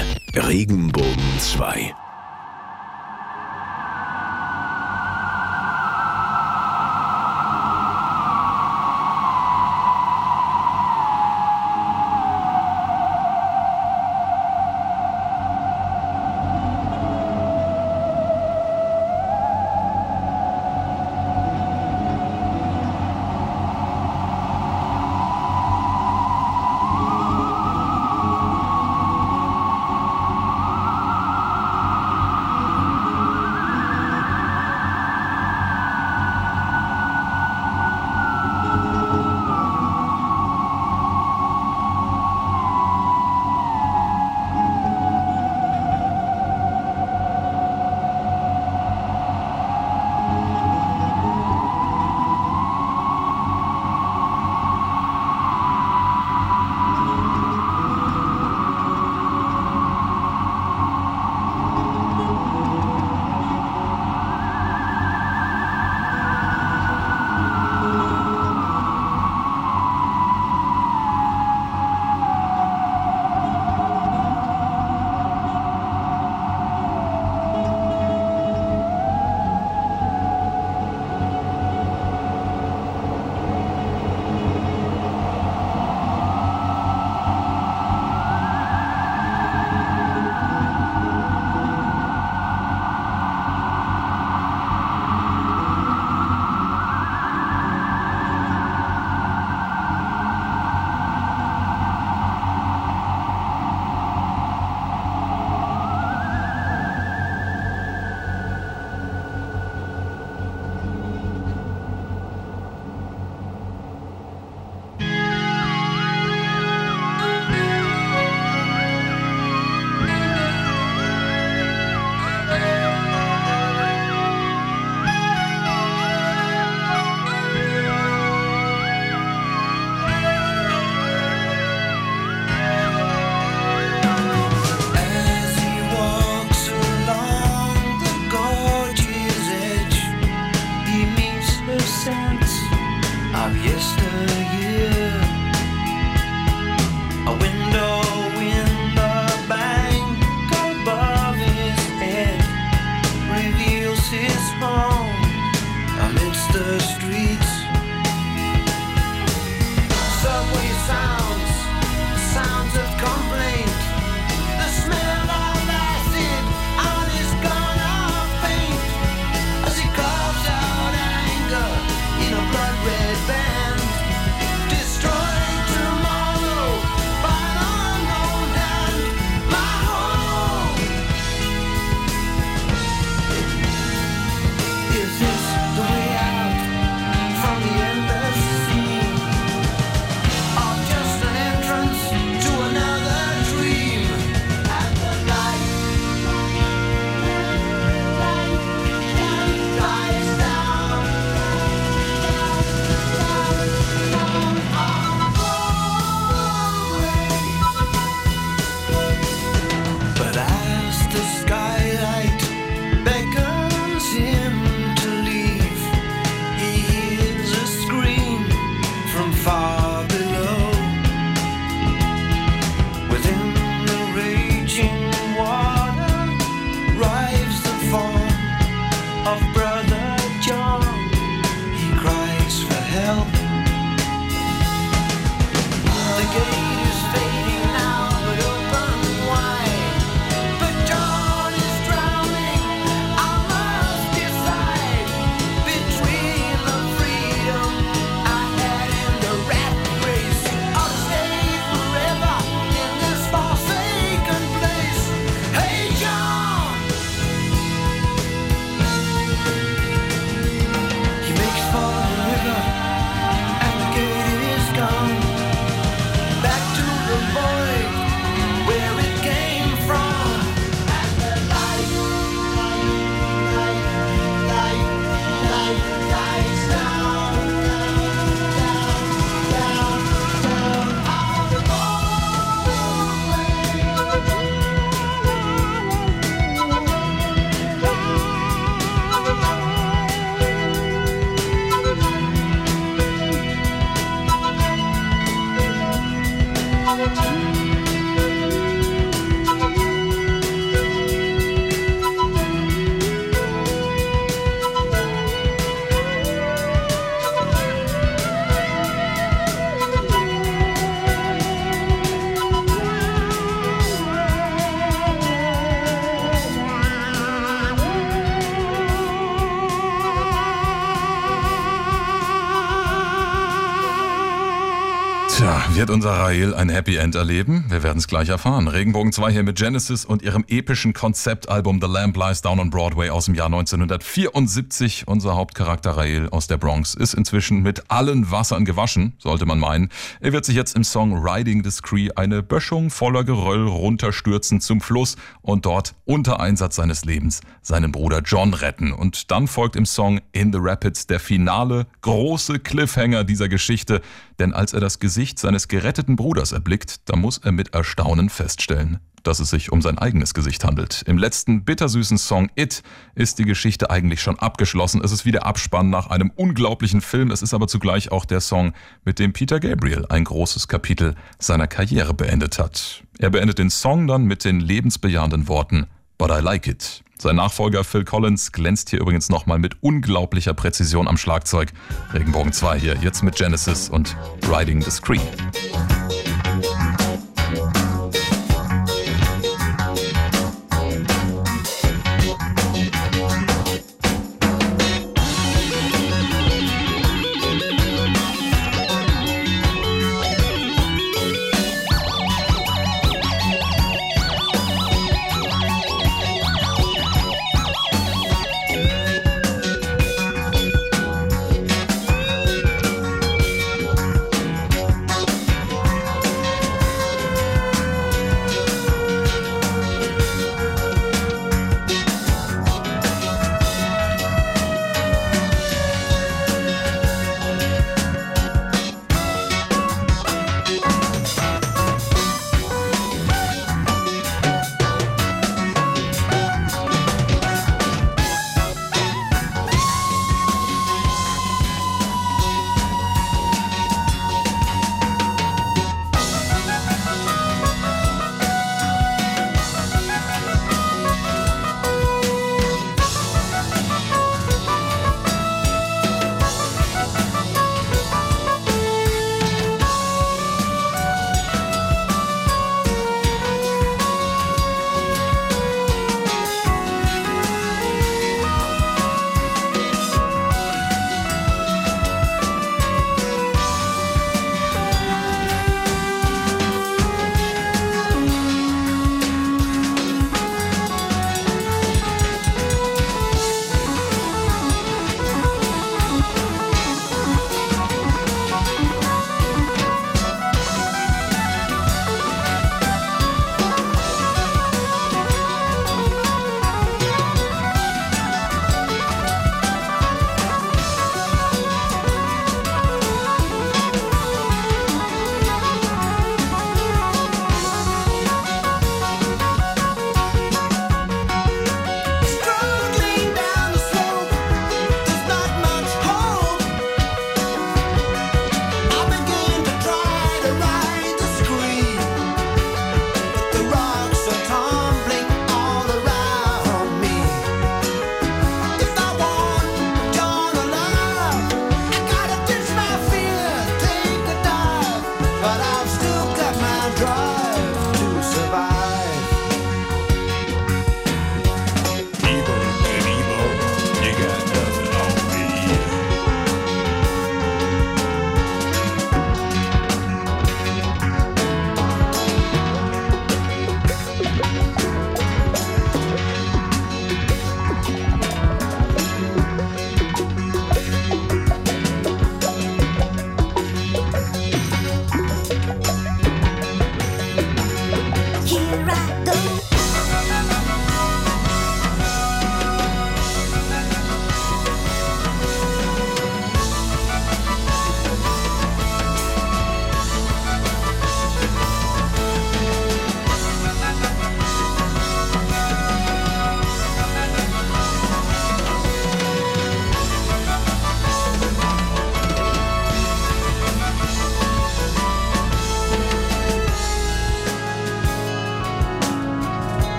Speaker 3: Rael ein Happy End erleben? Wir werden es gleich erfahren. Regenbogen 2 hier mit Genesis und ihrem epischen Konzeptalbum The Lamp Lies Down on Broadway aus dem Jahr 1974. Unser Hauptcharakter Rael aus der Bronx ist inzwischen mit allen Wassern gewaschen, sollte man meinen. Er wird sich jetzt im Song Riding the Scree eine Böschung voller Geröll runterstürzen zum Fluss und dort unter Einsatz seines Lebens seinen Bruder John retten. Und dann folgt im Song In the Rapids der finale große Cliffhanger dieser Geschichte, denn als er das Gesicht seines geretteten Bruders erblickt, da muss er mit Erstaunen feststellen, dass es sich um sein eigenes Gesicht handelt. Im letzten bittersüßen Song It ist die Geschichte eigentlich schon abgeschlossen. Es ist wie der Abspann nach einem unglaublichen Film. Es ist aber zugleich auch der Song, mit dem Peter Gabriel ein großes Kapitel seiner Karriere beendet hat. Er beendet den Song dann mit den lebensbejahenden Worten But I like it. Sein Nachfolger Phil Collins glänzt hier übrigens nochmal mit unglaublicher Präzision am Schlagzeug. Regenbogen 2 hier, jetzt mit Genesis und Riding the Screen.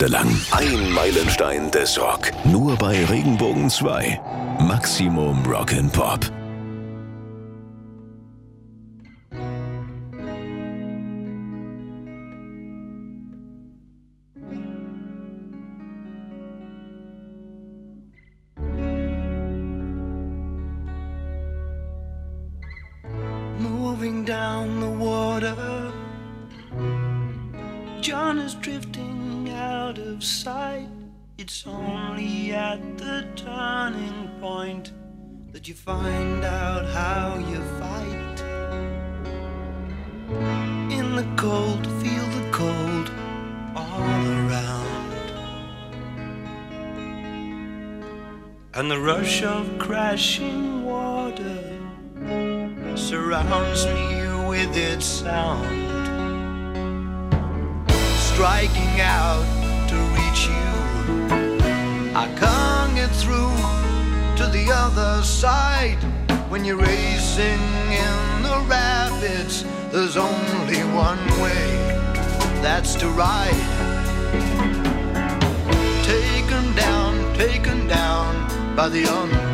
Speaker 1: Stunde lang. Ein Meilenstein des Rock. Nur bei Regenbogen 2. Maximum Rock And
Speaker 2: the rush of crashing water surrounds me with its sound, striking out to reach you. I can't get through to the other side when you're racing in the rapids. There's only one way, that's to ride. Taken down, taken down by the undertow.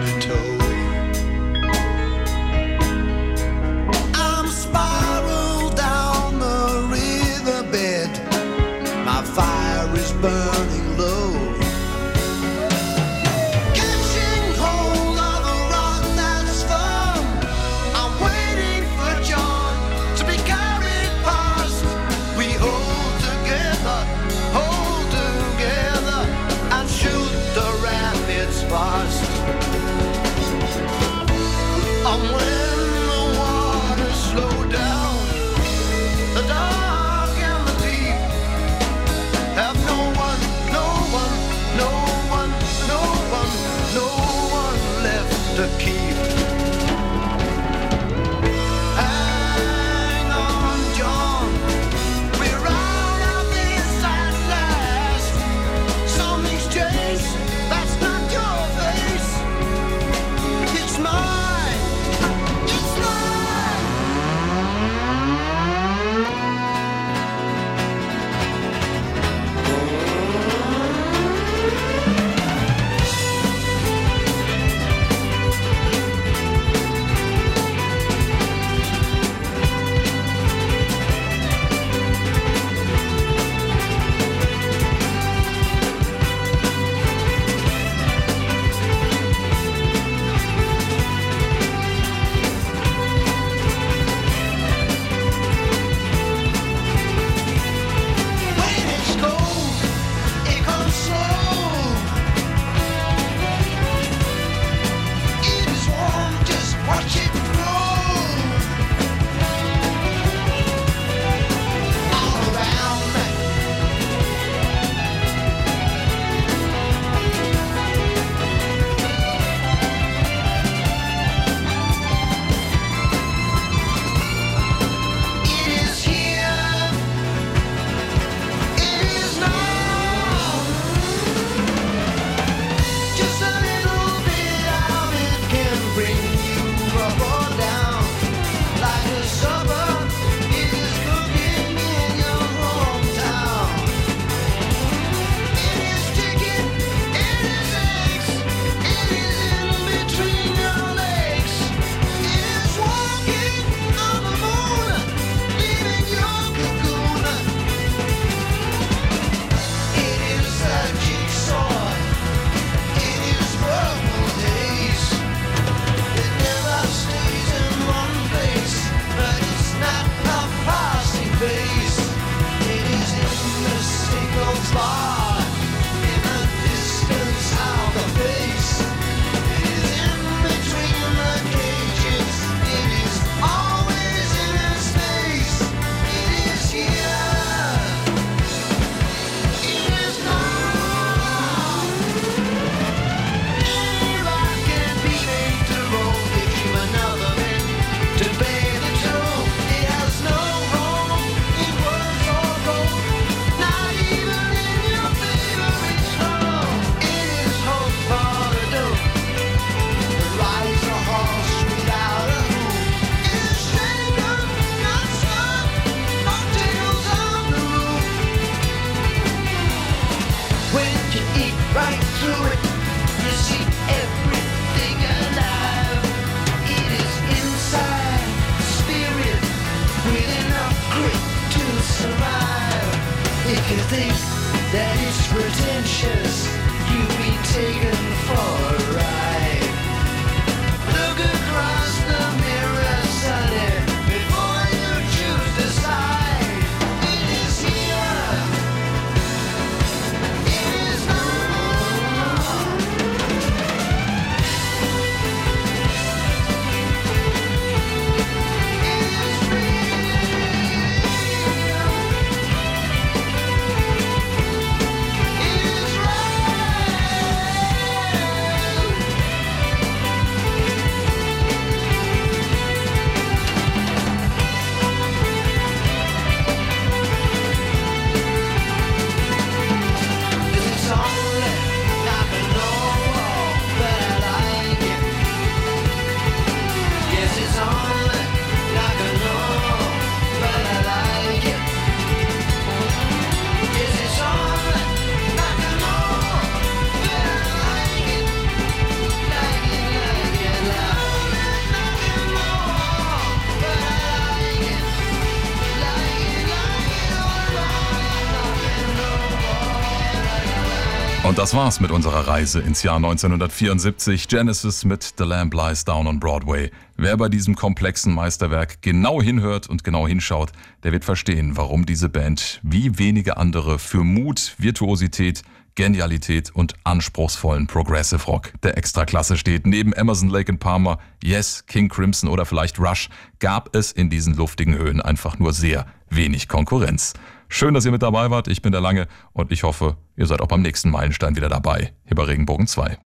Speaker 3: Das war's mit unserer Reise ins Jahr 1974. Genesis mit The Lamb Lies Down on Broadway. Wer bei diesem komplexen Meisterwerk genau hinhört und genau hinschaut, der wird verstehen, warum diese Band wie wenige andere für Mut, Virtuosität, Genialität und anspruchsvollen Progressive Rock der Extraklasse steht. Neben Emerson, Lake and Palmer, Yes, King Crimson oder vielleicht Rush gab es in diesen luftigen Höhen einfach nur sehr wenig Konkurrenz. Schön, dass ihr mit dabei wart. Ich bin der Lange und ich hoffe, ihr seid auch beim nächsten Meilenstein wieder dabei. Hier bei Regenbogen 2.